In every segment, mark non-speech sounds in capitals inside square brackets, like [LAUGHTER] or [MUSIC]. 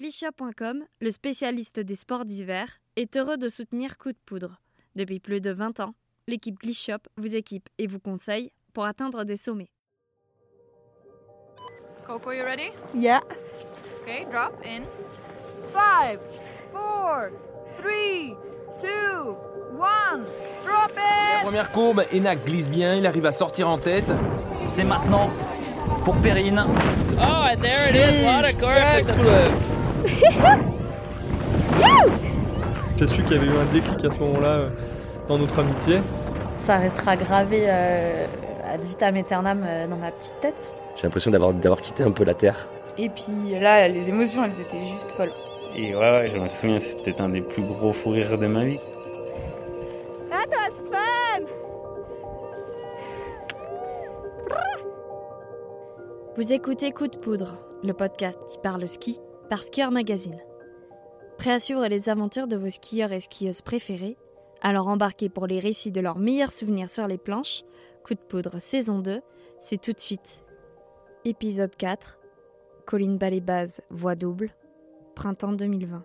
Clichat.com, le spécialiste des sports d'hiver, est heureux de soutenir Coup de Poudre. Depuis plus de 20 ans, l'équipe Clichat vous équipe et vous conseille pour atteindre des sommets. Coco, you ready? Yeah. Okay, drop in. Five, four, three, two, one. Drop it! Première courbe, Enak glisse bien, il arrive à sortir en tête. C'est maintenant pour Perrine. Oh, and there it is. What a J'ai su qu'il y avait eu un déclic à ce moment-là euh, dans notre amitié. Ça restera gravé euh, ad vitam aeternam euh, dans ma petite tête. J'ai l'impression d'avoir, d'avoir quitté un peu la Terre. Et puis là, les émotions, elles étaient juste folles. Et ouais, ouais, je me souviens, c'est peut-être un des plus gros fous rires de ma vie. That was fun! Vous écoutez Coup de Poudre, le podcast qui parle ski par Skieur Magazine. Prêt à suivre les aventures de vos skieurs et skieuses préférés Alors embarquez pour les récits de leurs meilleurs souvenirs sur les planches. Coup de Poudre saison 2, c'est tout de suite. Épisode 4, Colline Ballet-Base, voix double, printemps 2020.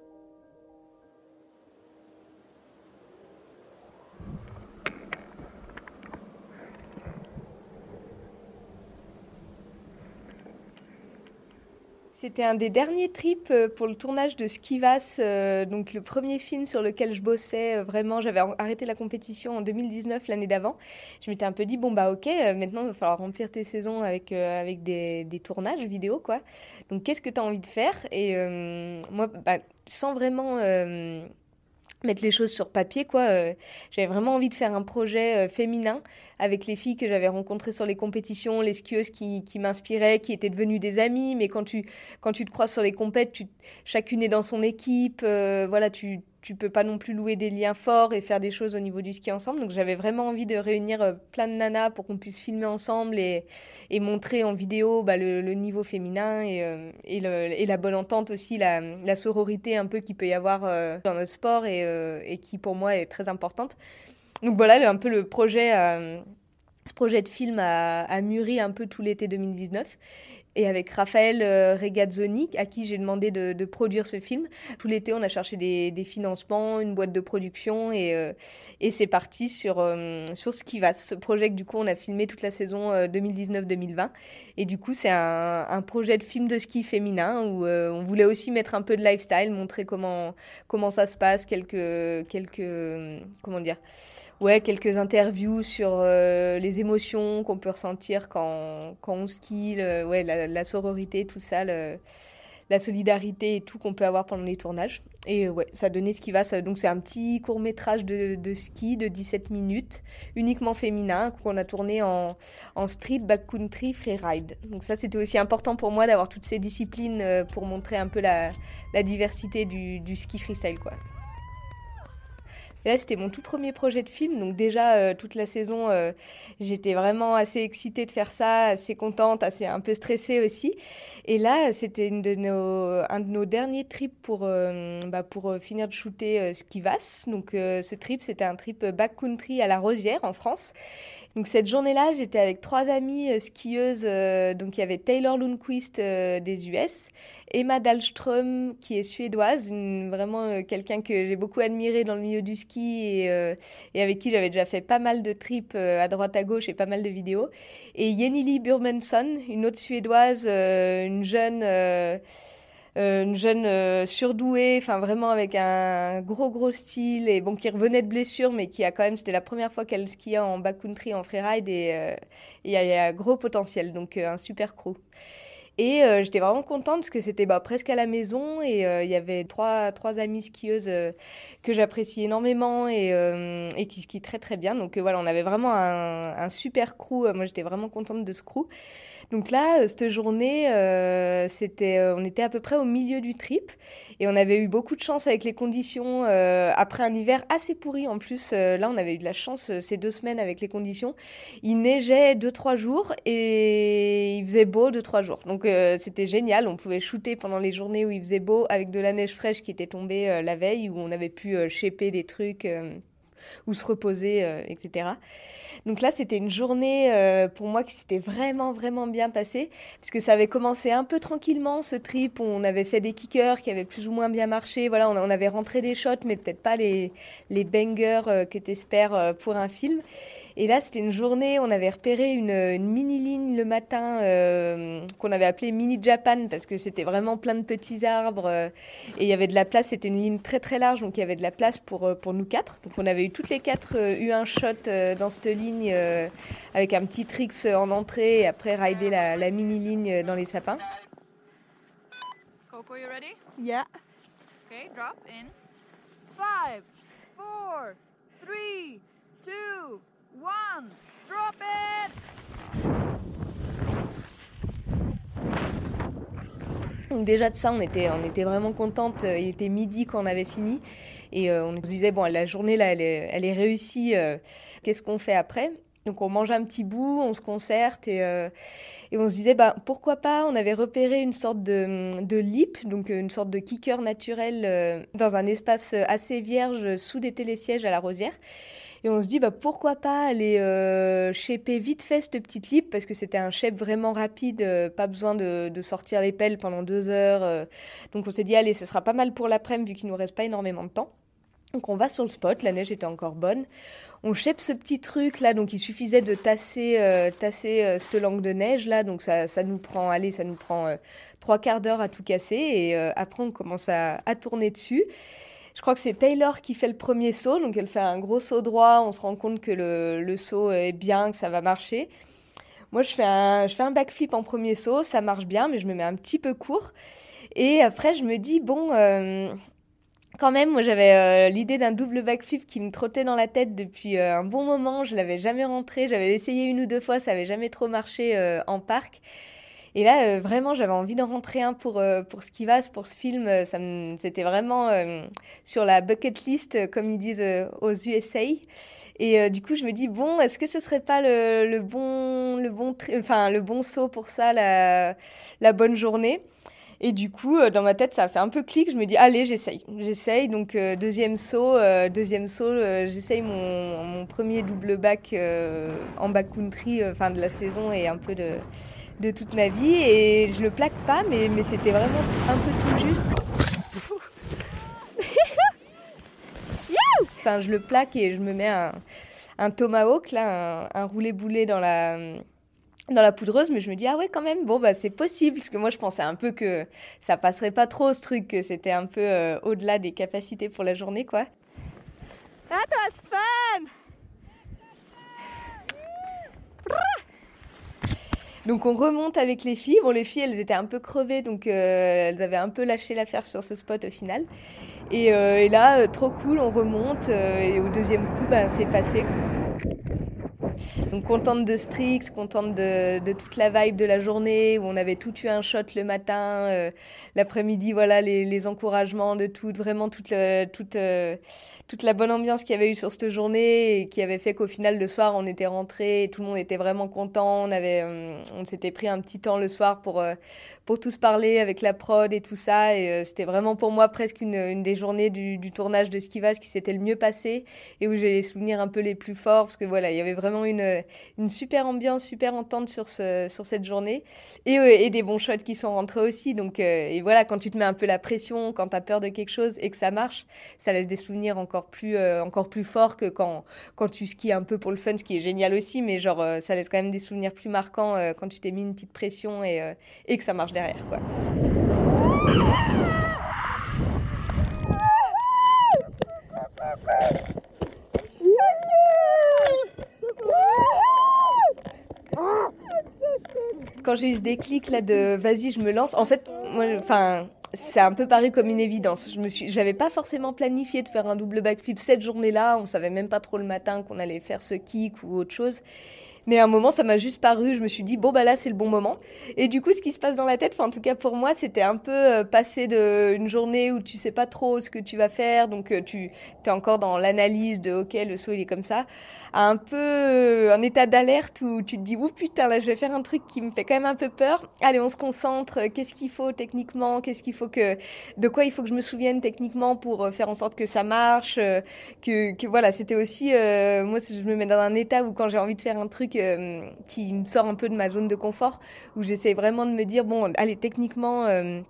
C'était un des derniers trips euh, pour le tournage de Skivas, euh, donc le premier film sur lequel je bossais euh, vraiment. J'avais arrêté la compétition en 2019, l'année d'avant. Je m'étais un peu dit, bon bah ok, maintenant il va falloir remplir tes saisons avec, avec des, des tournages vidéo, quoi. Donc qu'est-ce que tu as envie de faire? Et moi, bah, sans vraiment mettre les choses sur papier quoi j'avais vraiment envie de faire un projet féminin avec les filles que j'avais rencontrées sur les compétitions, les skieuses qui, qui m'inspiraient, qui étaient devenues des amies. Mais quand tu, quand tu te croises sur les compètes, tu, chacune est dans son équipe. Euh, voilà, tu tu peux pas non plus louer des liens forts et faire des choses au niveau du ski ensemble. Donc j'avais vraiment envie de réunir euh, plein de nanas pour qu'on puisse filmer ensemble et, montrer en vidéo bah, le, le, niveau féminin et, euh, et, le, la bonne entente aussi, la, sororité un peu qu'il peut y avoir dans notre sport et, qui pour moi est très importante. Donc voilà, un peu le projet, euh, ce projet de film a, a mûri un peu tout l'été 2019 et avec Raphaël euh, Regazzoni, à qui j'ai demandé de, de, produire ce film. Tout l'été, on a cherché des, des, financements, une boîte de production, et, euh, et c'est parti sur, euh, sur Skivas, ce projet que du coup on a filmé toute la saison 2019-2020. Et du coup, c'est un, un, projet de film de ski féminin où on voulait aussi mettre un peu de lifestyle, montrer comment, comment ça se passe, quelques, quelques comment dire, ouais, quelques interviews sur euh, les émotions qu'on peut ressentir quand, quand on skie, le, ouais, la, sororité, tout ça, la solidarité et tout qu'on peut avoir pendant les tournages. Et ouais, ça donnait ce qui va. Donc c'est un petit court métrage de, ski de 17 minutes, uniquement féminin, qu'on a tourné en, street, backcountry, freeride. Donc ça, c'était aussi important pour moi d'avoir toutes ces disciplines euh, pour montrer un peu la, la diversité du, du ski freestyle, quoi. Là, c'était mon tout premier projet de film. Donc déjà, euh, toute la saison, euh, j'étais vraiment assez excitée de faire ça, assez contente, assez un peu stressée aussi. Et là, c'était un de nos derniers trips pour, euh, bah, pour finir de shooter Skivas. Donc ce trip, c'était un trip backcountry à la Rosière, en France. Donc cette journée-là, j'étais avec trois amies euh, skieuses. Euh, donc il y avait Taylor Lundquist euh, des US, Emma Dahlström qui est suédoise, vraiment quelqu'un que j'ai beaucoup admiré dans le milieu du ski et, avec qui j'avais déjà fait pas mal de trips à droite à gauche et pas mal de vidéos. Et Jenny Burmensson, une autre suédoise, une jeune une jeune euh, surdouée, enfin vraiment avec un gros gros style et bon qui revenait de blessure, mais qui a quand même, c'était la première fois qu'elle skiait en backcountry, en freeride et euh, il y, a un gros potentiel, donc un super crew. Et euh, j'étais vraiment contente parce que c'était bah, presque à la maison et euh, il y avait trois, trois amies skieuses euh, que j'apprécie énormément et, et, qui skient très très bien. Donc voilà, on avait vraiment un, un super crew. Moi, j'étais vraiment contente de ce crew. Donc là, cette journée, c'était, on était à peu près au milieu du trip et on avait eu beaucoup de chance avec les conditions. après un hiver assez pourri en plus, là, on avait eu de la chance ces deux semaines avec les conditions. Il neigeait deux trois jours et il faisait beau deux trois jours. Donc euh, c'était génial. On pouvait shooter pendant les journées où il faisait beau avec de la neige fraîche qui était tombée euh, la veille, où on avait pu euh, shaper des trucs. Ou se reposer, etc. Donc là, c'était une journée pour moi qui s'était vraiment, vraiment bien passée, puisque ça avait commencé un peu tranquillement, ce trip. On avait fait des kickers qui avaient plus ou moins bien marché. Voilà, on, avait rentré des shots, mais peut-être pas les, les bangers que tu espères pour un film. Et là, c'était une journée, on avait repéré une, mini-ligne le matin euh, qu'on avait appelée Mini Japan parce que c'était vraiment plein de petits arbres euh, et il y avait de la place. C'était une ligne très très large, donc il y avait de la place pour, euh, pour nous quatre. Donc on avait eu toutes les quatre eu un shot dans cette ligne avec un petit tricks en entrée et après rider la, la mini-ligne dans les sapins. Coco, you ready? Yeah. Okay, drop in. Five, four, three, two, déjà de ça, on était, on était vraiment contente. Il était midi quand on avait fini. Et euh, on se disait, bon, la journée, là, elle est, réussie. Euh, qu'est-ce qu'on fait après? Donc on mange un petit bout, on se concerte et, euh, on se disait bah, pourquoi pas, on avait repéré une sorte de lip, donc une sorte de kicker naturel dans un espace assez vierge sous des télésièges à la rosière. Et on se dit, bah, pourquoi pas aller euh, vite fait cette petite lip, parce que c'était un shape vraiment rapide, euh, pas besoin de, de, sortir les pelles pendant deux heures. Euh. Donc on s'est dit, allez, ce sera pas mal pour l'après-midi, vu qu'il nous reste pas énormément de temps. Donc on va sur le spot, la neige était encore bonne. On shape ce petit truc là, donc il suffisait de tasser, tasser cette langue de neige là, donc ça, ça nous prend, allez, ça nous prend trois quarts d'heure à tout casser et après on commence à, à tourner dessus. Je crois que c'est Taylor qui fait le premier saut, donc elle fait un gros saut droit, on se rend compte que le, le saut est bien, que ça va marcher. Moi, je fais, un, je fais un backflip en premier saut, ça marche bien, mais je me mets un petit peu court. Et après, je me dis, bon, euh, quand même, moi, j'avais euh, l'idée d'un double backflip qui me trottait dans la tête depuis euh, un bon moment. Je l'avais jamais rentré, j'avais essayé une ou deux fois, ça avait jamais trop marché en parc. Et là, euh, vraiment, j'avais envie d'en rentrer un pour, euh, pour ce qui va, pour ce film. Euh, ça C'était vraiment sur la bucket list, comme ils disent aux USA. Et du coup, je me dis, bon, est-ce que ce serait pas le, bon, le, bon enfin, le bon saut pour ça, la, bonne journée? Et du coup, dans ma tête, ça a fait un peu clic. Je me dis, allez, j'essaye. J'essaye. Donc, deuxième saut, deuxième saut, j'essaye mon, mon, premier double back en backcountry, fin de la saison et un peu de, de toute ma vie et je le plaque pas, mais, mais c'était vraiment un peu tout juste. [LAUGHS] Enfin, je le plaque et je me mets un, un tomahawk, là, un, roulé-boulé dans la, dans la poudreuse, mais je me dis, ah ouais, quand même, bon, bah, c'est possible, parce que moi, je pensais un peu que ça passerait pas trop, ce truc, que c'était un peu euh, au-delà des capacités pour la journée, quoi. That was fun! Donc on remonte avec les filles. Bon, les filles, elles étaient un peu crevées, donc euh, elles avaient un peu lâché l'affaire sur ce spot au final. Et, euh, là, euh, trop cool, on remonte. et au deuxième coup, ben, c'est passé. Donc contente de Strix, contente de, toute la vibe de la journée où on avait tout eu un shot le matin, l'après-midi, voilà les, encouragements de tout, vraiment toute, toute toute la bonne ambiance qu'il y avait eu sur cette journée et qui avait fait qu'au final le soir on était rentré tout le monde était vraiment content. On avait, euh, on s'était pris un petit temps le soir pour euh, pour tous parler avec la prod et tout ça et euh, c'était vraiment pour moi presque une, une des journées du, du, tournage de Skivas qui s'était le mieux passé et où j'ai les souvenirs un peu les plus forts parce que voilà il y avait vraiment une une super ambiance, super entente sur ce sur cette journée. Et, et des bons shots qui sont rentrés aussi. Donc et voilà quand tu te mets un peu la pression, quand tu as peur de quelque chose et que ça marche, ça laisse des souvenirs encore plus, euh, encore plus fort que quand, quand tu skis un peu pour le fun, ce qui est génial aussi, mais genre, euh, ça laisse quand même des souvenirs plus marquants euh, quand tu t'es mis une petite pression et, et que ça marche derrière, quoi. J'ai eu ce déclic là de vas-y, je me lance, en fait, moi, enfin, c'est un peu paru comme une évidence. Je me suis, j'avais pas forcément planifié de faire un double backflip cette journée-là. On savait même pas trop le matin qu'on allait faire ce kick ou autre chose. Mais à un moment, ça m'a juste paru. Je me suis dit, bon, bah là, c'est le bon moment. Et du coup, ce qui se passe dans la tête, en tout cas pour moi, c'était un peu euh, passer d'une journée où tu sais pas trop ce que tu vas faire. Donc, euh, tu es encore dans l'analyse de, OK, le saut, il est comme ça. À un peu euh, un état d'alerte où tu te dis, oh putain, là, je vais faire un truc qui me fait quand même un peu peur. Allez, on se concentre. Qu'est-ce qu'il faut techniquement Qu'est-ce qu'il faut que, de quoi il faut que je me souvienne techniquement pour faire en sorte que ça marche que voilà, c'était aussi, moi, je me mets dans un état où quand j'ai envie de faire un truc, euh, qui me sort un peu de ma zone de confort, où j'essaie vraiment de me dire, bon, allez, techniquement, euh,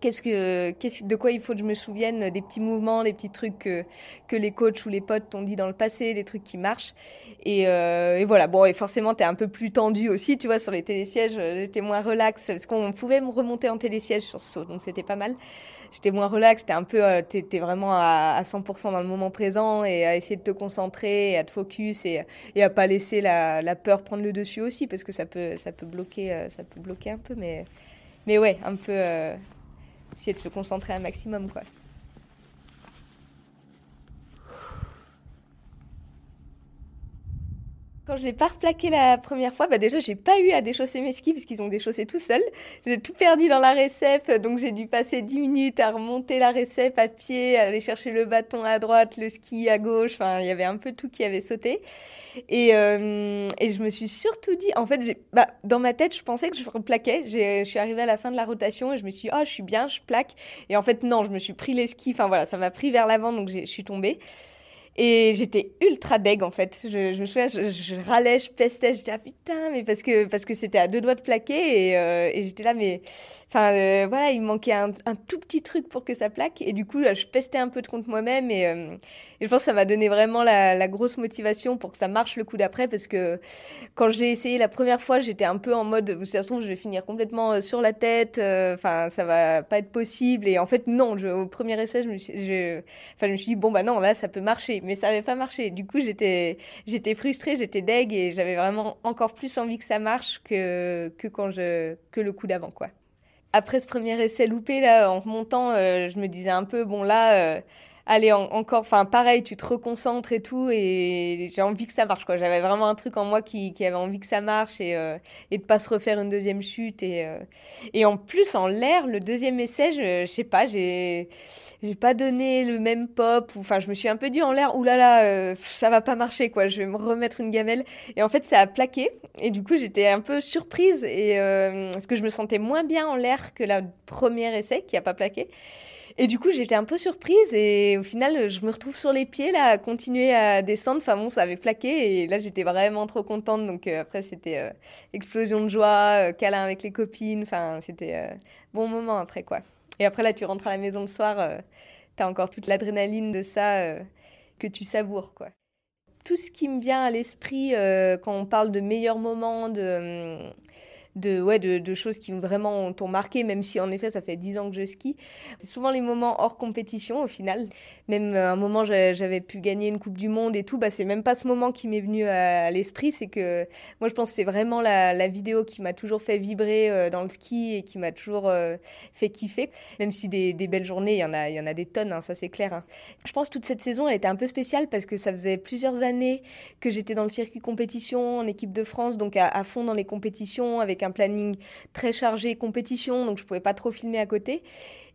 qu'est-ce que, qu'est-ce, de quoi il faut que je me souvienne, des petits mouvements, des petits trucs que, les coachs ou les potes t'ont dit dans le passé, des trucs qui marchent. Et, euh, et voilà, bon, et forcément, t'es un peu plus tendu aussi, tu vois, sur les télésièges, j'étais moins relax, parce qu'on pouvait me remonter en télésiège sur ce saut, donc c'était pas mal j'étais moins relax, t'es un peu, euh, t'es, vraiment à, 100% dans le moment présent et à essayer de te concentrer et à te focus et, et à pas laisser la, peur prendre le dessus aussi parce que ça peut, ça peut bloquer, euh, ça peut bloquer un peu, mais, mais ouais, un peu euh, essayer de se concentrer un maximum, quoi. Quand je l'ai pas replaqué la première fois, bah déjà j'ai pas eu à déchausser mes skis parce qu'ils ont déchaussé tout seuls. J'ai tout perdu dans la récep, donc j'ai dû passer 10 minutes à remonter la récep à pied, à aller chercher le bâton à droite, le ski à gauche. Enfin, il y avait un peu tout qui avait sauté. Et, euh, je me suis surtout dit, en fait, bah, dans ma tête, je pensais que je replaquais. Je suis arrivée à la fin de la rotation et je me suis dit, oh, je suis bien, je plaque. Et en fait, non, je me suis pris les skis. Enfin voilà, ça m'a pris vers l'avant, donc je suis tombée. Et j'étais ultra deg en fait. Je, me souviens, je, râlais, je pestais, j'étais ah putain, mais parce que parce que c'était à deux doigts de plaquer et, euh, j'étais là, mais enfin euh, voilà, il manquait un, tout petit truc pour que ça plaque. Et du coup je pestais un peu de contre moi-même et, euh, je pense que ça m'a donné vraiment la, grosse motivation pour que ça marche le coup d'après parce que quand je l'ai essayé la première fois, j'étais un peu en mode, ça se trouve, je vais finir complètement sur la tête, enfin ça va pas être possible. Et en fait non, au premier essai, je me suis, je, je me suis dit bon bah non là ça peut marcher mais ça n'avait pas marché. Du coup, j'étais, j'étais frustrée, j'étais deg et j'avais vraiment encore plus envie que ça marche que, que, quand je, que le coup d'avant, quoi. Après ce premier essai loupé, là, en remontant, euh, je me disais un peu, bon, là, euh, allez, encore, enfin, pareil, tu te reconcentres et tout, et j'ai envie que ça marche, quoi. J'avais vraiment un truc en moi qui, avait envie que ça marche et, euh, et de pas se refaire une deuxième chute. Et, euh, et en plus, en l'air, le deuxième essai, je, je sais pas, j'ai, j'ai pas donné le même pop, enfin, je me suis un peu dit en l'air, oulala, là euh, là, ça va pas marcher, quoi, je vais me remettre une gamelle. Et en fait, ça a plaqué, et du coup, j'étais un peu surprise, et, parce que je me sentais moins bien en l'air que la première essai qui a pas plaqué. Et du coup, j'étais un peu surprise et au final, je me retrouve sur les pieds là, à continuer à descendre. Enfin bon, ça avait plaqué et là, j'étais vraiment trop contente. Donc euh, après, c'était euh, explosion de joie, euh, câlin avec les copines. Enfin, c'était bon moment après quoi. Et après là, tu rentres à la maison le soir, tu as encore toute l'adrénaline de ça que tu savoures quoi. Tout ce qui me vient à l'esprit quand on parle de meilleurs moments, de hum, de, ouais, de, choses qui vraiment t'ont marqué, même si en effet ça fait dix ans que je skie. C'est souvent les moments hors compétition au final. Même euh, un moment j'avais pu gagner une Coupe du Monde et tout, bah, c'est même pas ce moment qui m'est venu à, l'esprit. C'est que moi je pense que c'est vraiment la, vidéo qui m'a toujours fait vibrer euh, dans le ski et qui m'a toujours euh, fait kiffer. Même si des, belles journées, il y en a, y en a des tonnes, hein, ça c'est clair. Hein. Je pense toute cette saison elle était un peu spéciale parce que ça faisait plusieurs années que j'étais dans le circuit compétition en équipe de France, donc à, à fond dans les compétitions avec un planning très chargé compétition, donc je pouvais pas trop filmer à côté.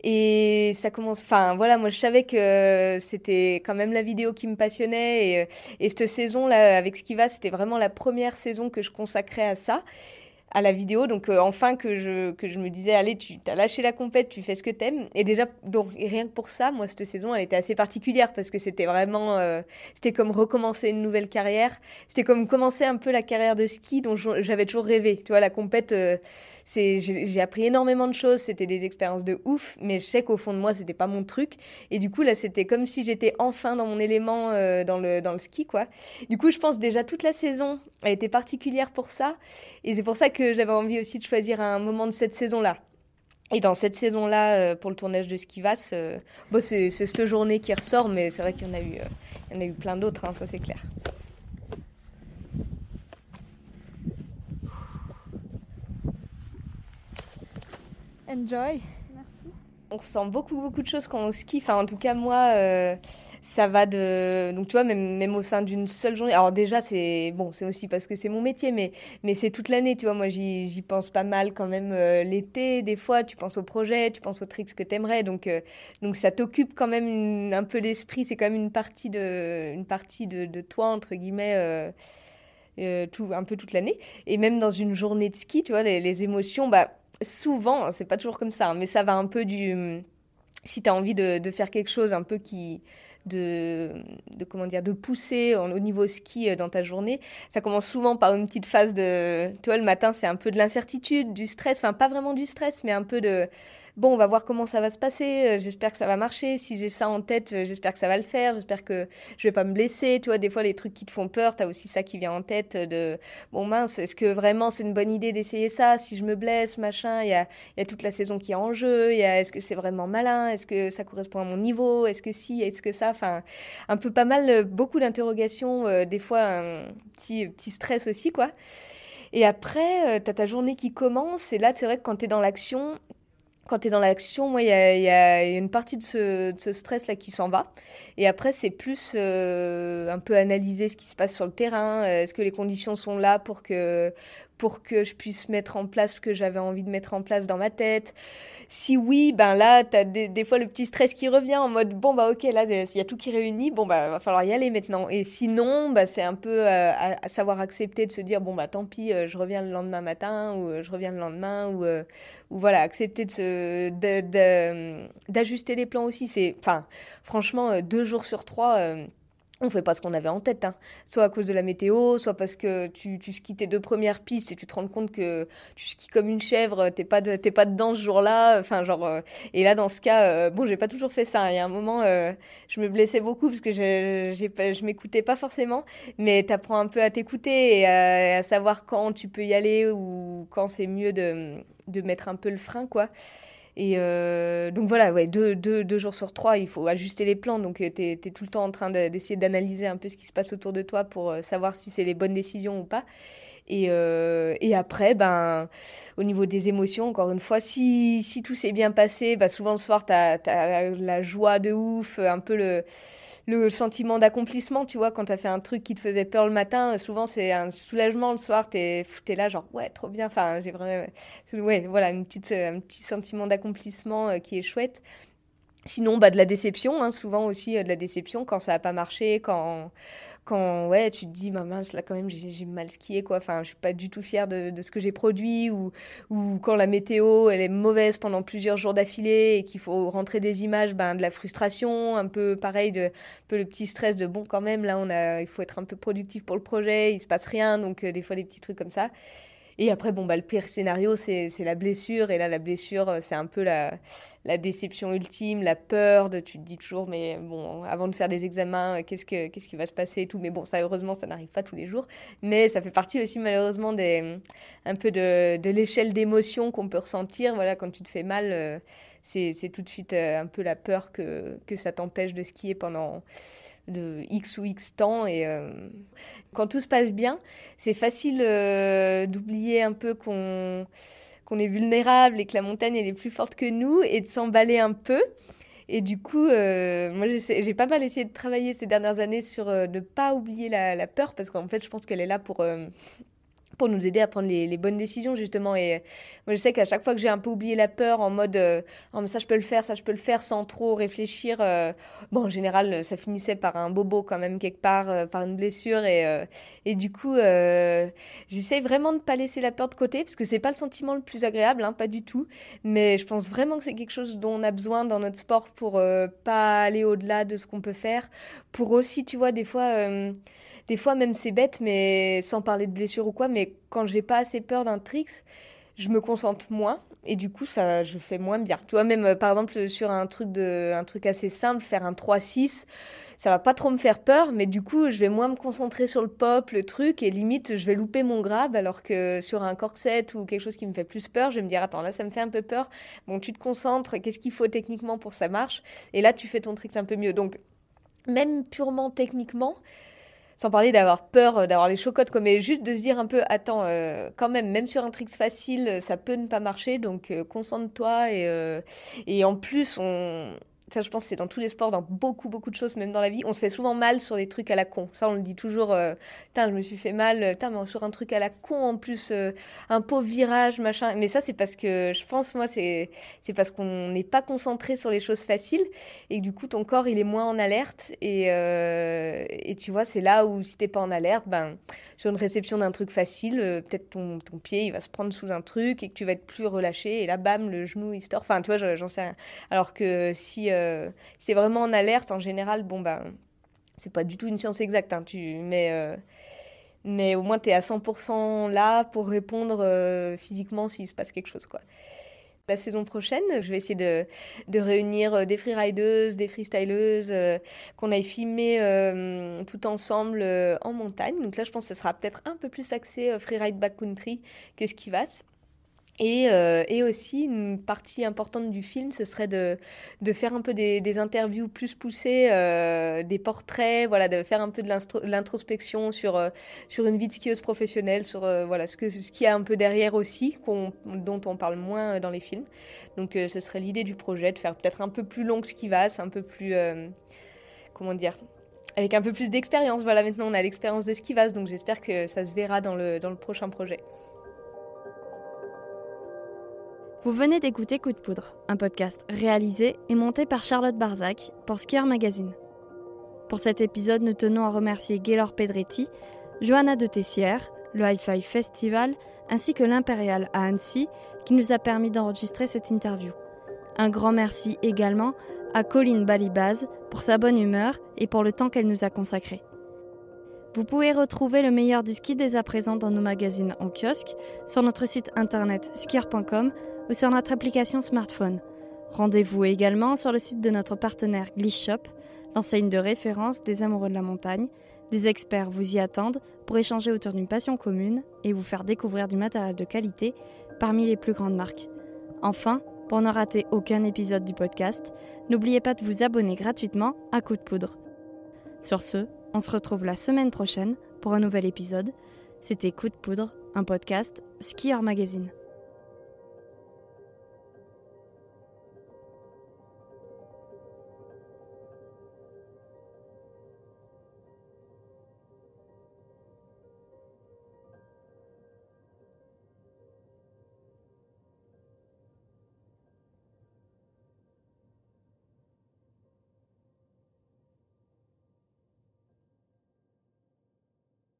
Et ça commence. Enfin, voilà, moi je savais que c'était quand même la vidéo qui me passionnait. Et, et cette saison-là, avec Skiva, c'était vraiment la première saison que je consacrais à ça à la vidéo. Donc euh, enfin que je, que je me disais, allez, tu as lâché la compète, tu fais ce que t'aimes. Et déjà, donc, rien que pour ça, moi, cette saison, elle était assez particulière parce que c'était vraiment, euh, c'était comme recommencer une nouvelle carrière. C'était comme commencer un peu la carrière de ski dont j'avais toujours rêvé. Tu vois, la compète, euh, j'ai appris énormément de choses, c'était des expériences de ouf, mais je sais qu'au fond de moi, c'était pas mon truc. Et du coup, là, c'était comme si j'étais enfin dans mon élément dans, le, dans le ski, quoi. Du coup, je pense déjà toute la saison, elle était particulière pour ça. Et c'est pour ça que j'avais envie aussi de choisir un moment de cette saison-là. Et dans cette saison-là, euh, pour le tournage de Skivas, euh, bon, c'est cette journée qui ressort, mais c'est vrai qu'il y en a eu, euh, il y en a eu plein d'autres, hein, ça c'est clair. Enjoy. Merci. on ressent beaucoup, beaucoup de choses quand on skie. Enfin, en tout cas, moi, euh, ça va de. Donc, tu vois, même, même au sein d'une seule journée. Alors, déjà, c'est bon, c'est aussi parce que c'est mon métier, mais, mais c'est toute l'année, tu vois. Moi, j'y pense pas mal quand même euh, l'été. Des fois, tu penses au projet, tu penses aux tricks que tu aimerais. Donc, euh, donc, ça t'occupe quand même un peu l'esprit. C'est quand même une partie de, une partie de, toi, entre guillemets. tout, un peu toute l'année. Et même dans une journée de ski, tu vois, les, émotions, bah, souvent, c'est pas toujours comme ça, hein, mais ça va un peu du. Si tu as envie de, faire quelque chose un peu qui. De, comment dire de pousser au niveau ski euh, dans ta journée. Ça commence souvent par une petite phase de tu vois le matin c'est un peu de l'incertitude du stress enfin pas vraiment du stress mais un peu de bon, on va voir comment ça va se passer, euh, j'espère que ça va marcher, si j'ai ça en tête, euh, j'espère que ça va le faire, j'espère que je vais pas me blesser, tu vois, des fois les trucs qui te font peur, tu as aussi ça qui vient en tête de, bon mince, est-ce que vraiment c'est une bonne idée d'essayer ça, si je me blesse, machin, il y a, toute la saison qui est en jeu, est-ce que c'est vraiment malin, est-ce que ça correspond à mon niveau, est-ce que si, est-ce que ça, enfin, un peu pas mal, euh, beaucoup d'interrogations, des fois un petit, petit stress aussi, quoi. Et après, tu as ta journée qui commence, et là, c'est vrai que quand tu es dans l'action, quand tu es dans l'action, il y, a, une partie de ce, de ce stress-là qui s'en va. Et après, c'est plus euh, un peu analyser ce qui se passe sur le terrain. Euh, est-ce que les conditions sont là pour que, pour que je puisse mettre en place ce que j'avais envie de mettre en place dans ma tête. Si oui, ben là, tu as des, fois le petit stress qui revient en mode bon, bah ok, là, il y a tout qui réunit, bon, bah va falloir y aller maintenant. Et sinon, bah, c'est un peu euh, à, savoir accepter de se dire bon, bah tant pis, euh, je reviens le lendemain matin ou euh, je reviens le lendemain ou, ou voilà, accepter de d'ajuster les plans aussi. C'est, enfin, franchement, deux jours sur trois on fait pas ce qu'on avait en tête, hein. soit à cause de la météo, soit parce que tu, tu skis tes deux premières pistes et tu te rends compte que tu skis comme une chèvre, t'es pas de, t'es pas dedans ce jour-là, enfin genre. Euh, et là dans ce cas, euh, bon j'ai pas toujours fait ça. Il y a un moment, euh, je me blessais beaucoup parce que je, j'ai je m'écoutais pas forcément, mais t'apprends un peu à t'écouter et à, à, savoir quand tu peux y aller ou quand c'est mieux de, de mettre un peu le frein quoi. Et euh, donc voilà, ouais, deux, jours sur trois, il faut ajuster les plans. Donc euh, tu es, tout le temps en train d'essayer d'analyser un peu ce qui se passe autour de toi pour euh, savoir si c'est les bonnes décisions ou pas. Et, euh, et, après, ben, au niveau des émotions, encore une fois, si, si tout s'est bien passé, ben, souvent le soir, tu as, as, la joie de ouf, un peu le, le sentiment d'accomplissement, tu vois, quand tu as fait un truc qui te faisait peur le matin, souvent c'est un soulagement le soir, tu es, là genre ouais, trop bien, enfin, j'ai vraiment ouais, voilà, une petite un petit sentiment d'accomplissement euh, qui est chouette. Sinon, bah, de la déception, hein, souvent aussi euh, de la déception quand ça n'a pas marché, quand quand ouais, tu te dis, ma mince, là quand même, j'ai mal skié, quoi. Enfin, je suis pas du tout fière de, ce que j'ai produit, ou, ou quand la météo, elle est mauvaise pendant plusieurs jours d'affilée et qu'il faut rentrer des images, ben, de la frustration, un peu pareil, de, peu le petit stress de bon, quand même, là, on a, il faut être un peu productif pour le projet, il se passe rien, donc euh, des fois des petits trucs comme ça. Et après, bon, bah, le pire scénario, c'est la blessure. Et là, la blessure, euh, c'est un peu la, la, déception ultime, la peur de, tu te dis toujours, mais bon, avant de faire des examens, euh, qu'est-ce, que, qui va se passer et tout. Mais bon, ça, heureusement, ça n'arrive pas tous les jours. Mais ça fait partie aussi, malheureusement, des, un peu de, de l'échelle d'émotions qu'on peut ressentir. Voilà, quand tu te fais mal, euh, c'est tout de suite un peu la peur que, que ça t'empêche de skier pendant de X ou X temps. Et euh, quand tout se passe bien, c'est facile euh, d'oublier un peu qu'on est vulnérable et que la montagne elle est plus forte que nous et de s'emballer un peu. Et du coup, euh, moi, j'ai pas mal essayé de travailler ces dernières années sur ne pas oublier la peur, parce qu'en fait, je pense qu'elle est là pour, pour nous aider à prendre les, bonnes décisions justement. Et moi je sais qu'à chaque fois que j'ai un peu oublié la peur en mode euh, oh, ça je peux le faire ça je peux le faire sans trop réfléchir euh, bon en général ça finissait par un bobo quand même quelque part euh, par une blessure. Et, et du coup j'essaie vraiment de pas laisser la peur de côté parce que c'est pas le sentiment le plus agréable hein, pas du tout. Mais je pense vraiment que c'est quelque chose dont on a besoin dans notre sport pour pas aller au-delà de ce qu'on peut faire. Pour aussi tu vois des fois des fois même c'est bête, mais sans parler de blessure ou quoi, mais quand j'ai pas assez peur d'un tricks, je me concentre moins et du coup ça je fais moins bien. Tu vois même euh, par exemple sur un truc de un truc assez simple, faire un 3 6, ça va pas trop me faire peur mais du coup, je vais moins me concentrer sur le pop, le truc et limite je vais louper mon grab alors que sur un corset ou quelque chose qui me fait plus peur, je vais me dire attends, là ça me fait un peu peur. Bon, tu te concentres, qu'est-ce qu'il faut techniquement pour que ça marche? Et là tu fais ton tricks un peu mieux. Donc même purement techniquement, sans parler d'avoir peur, euh, d'avoir les chocottes, quoi, mais juste de se dire un peu, attends, euh, quand même, même sur un trick facile, ça peut ne pas marcher, donc euh, concentre-toi. Et, et en plus, on, ça je pense c'est dans tous les sports, dans beaucoup beaucoup de choses, même dans la vie, on se fait souvent mal sur des trucs à la con. Ça on le dit toujours, euh, je me suis fait mal, putain mais sur un truc à la con en plus, euh, un pauvre virage, machin. Mais ça c'est parce que, je pense moi c'est parce qu'on n'est pas concentré sur les choses faciles et du coup ton corps il est moins en alerte et, euh, et tu vois c'est là où si t'es pas en alerte, ben sur une réception d'un truc facile, peut-être ton, ton pied il va se prendre sous un truc et que tu vas être plus relâché et là bam le genou il se tord. Enfin tu vois j'en sais rien. Alors que si euh, c'est vraiment en alerte, en général, bon, ben, c'est pas du tout une science exacte, hein, tu, mais, euh, mais au moins tu es à 100% là pour répondre euh, physiquement s'il se passe quelque chose. La saison prochaine, je vais essayer de, de réunir des freerideuses, des freestyleuses, qu'on aille filmer tout ensemble en montagne. Donc là, je pense que ce sera peut-être un peu plus axé freeride backcountry que ce qui va. Et, euh, et, aussi, une partie importante du film, ce serait de, faire un peu des, interviews plus poussées, euh, des portraits, voilà, de faire un peu de l'introspection sur, euh, sur une vie de skieuse professionnelle, sur voilà, ce, que, ce qu'il y a un peu derrière aussi, dont on parle moins dans les films. Donc ce serait l'idée du projet, de faire peut-être un peu plus long que ce qui va, un peu plus... comment dire avec un peu plus d'expérience. Voilà, maintenant on a l'expérience de Skivas, donc j'espère que ça se verra dans le, dans le prochain projet. Vous venez d'écouter Coup de poudre, un podcast réalisé et monté par Charlotte Barzac pour Skier Magazine. Pour cet épisode, nous tenons à remercier Gaylor Pedretti, Johanna de Tessière, le Hi-Fi Festival ainsi que l'Impérial à Annecy qui nous a permis d'enregistrer cette interview. Un grand merci également à Colline Balibaz pour sa bonne humeur et pour le temps qu'elle nous a consacré. Vous pouvez retrouver le meilleur du ski dès à présent dans nos magazines en kiosque, sur notre site internet skier.com ou sur notre application smartphone. Rendez-vous également sur le site de notre partenaire Shop, l'enseigne de référence des amoureux de la montagne. Des experts vous y attendent pour échanger autour d'une passion commune et vous faire découvrir du matériel de qualité parmi les plus grandes marques. Enfin, pour ne rater aucun épisode du podcast, n'oubliez pas de vous abonner gratuitement à Coup de Poudre. Sur ce, on se retrouve la semaine prochaine pour un nouvel épisode. C'était Coup de Poudre, un podcast Skier Magazine.